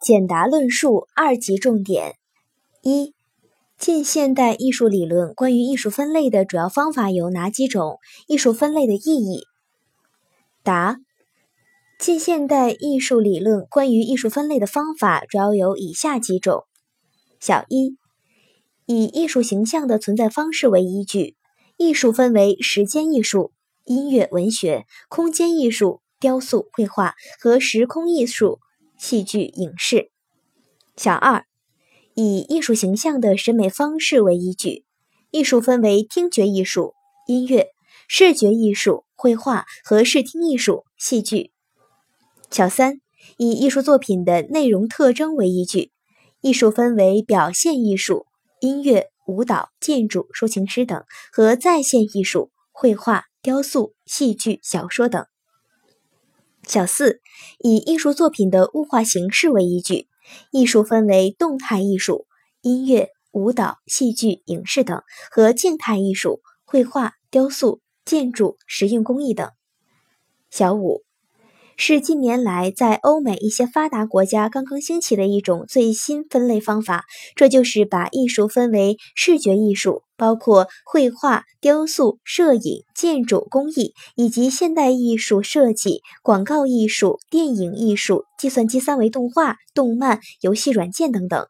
简答论述二级重点：一、近现代艺术理论关于艺术分类的主要方法有哪几种？艺术分类的意义。答：近现代艺术理论关于艺术分类的方法主要有以下几种：小一、以艺术形象的存在方式为依据，艺术分为时间艺术、音乐、文学、空间艺术。雕塑、绘画和时空艺术、戏剧、影视。小二，以艺术形象的审美方式为依据，艺术分为听觉艺术、音乐、视觉艺术、绘画和视听艺术、戏剧。小三，以艺术作品的内容特征为依据，艺术分为表现艺术、音乐、舞蹈、建筑、抒情诗等和再现艺术、绘画、雕塑、戏剧、小说等。小四，以艺术作品的物化形式为依据，艺术分为动态艺术、音乐、舞蹈、戏剧、影视等和静态艺术、绘画、雕塑、建筑、实用工艺等。小五。是近年来在欧美一些发达国家刚刚兴起的一种最新分类方法，这就是把艺术分为视觉艺术，包括绘画、雕塑、摄影、建筑工艺，以及现代艺术设计、广告艺术、电影艺术、计算机三维动画、动漫、游戏软件等等；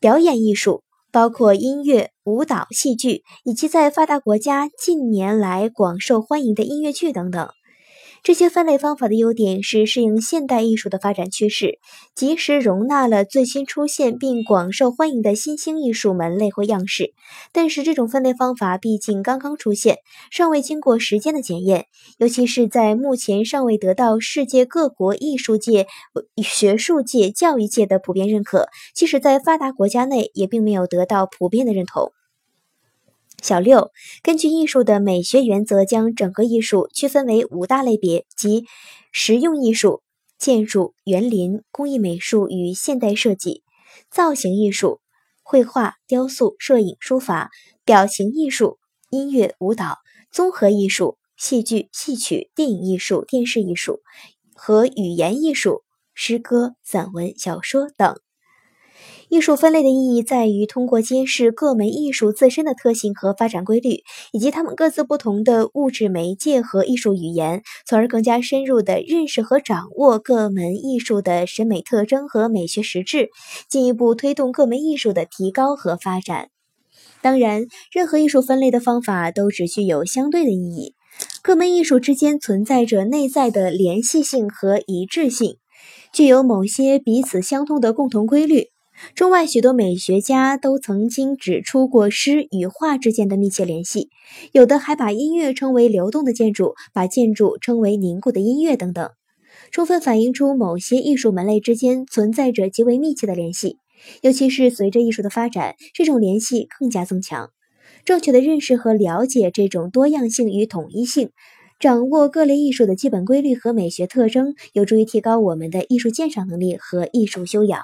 表演艺术包括音乐、舞蹈、戏剧，以及在发达国家近年来广受欢迎的音乐剧等等。这些分类方法的优点是适应现代艺术的发展趋势，及时容纳了最新出现并广受欢迎的新兴艺术门类或样式。但是，这种分类方法毕竟刚刚出现，尚未经过时间的检验，尤其是在目前尚未得到世界各国艺术界、学术界、教育界的普遍认可，即使在发达国家内，也并没有得到普遍的认同。小六，根据艺术的美学原则，将整个艺术区分为五大类别，即实用艺术、建筑、园林、工艺美术与现代设计、造型艺术、绘画、雕塑、摄影、书法、表情艺术、音乐、舞蹈、综合艺术、戏剧、戏曲、电影艺术、电视艺术和语言艺术、诗歌、散文、小说等。艺术分类的意义在于通过揭示各门艺术自身的特性和发展规律，以及它们各自不同的物质媒介和艺术语言，从而更加深入地认识和掌握各门艺术的审美特征和美学实质，进一步推动各门艺术的提高和发展。当然，任何艺术分类的方法都只具有相对的意义，各门艺术之间存在着内在的联系性和一致性，具有某些彼此相通的共同规律。中外许多美学家都曾经指出过诗与画之间的密切联系，有的还把音乐称为流动的建筑，把建筑称为凝固的音乐等等，充分反映出某些艺术门类之间存在着极为密切的联系。尤其是随着艺术的发展，这种联系更加增强。正确的认识和了解这种多样性与统一性，掌握各类艺术的基本规律和美学特征，有助于提高我们的艺术鉴赏能力和艺术修养。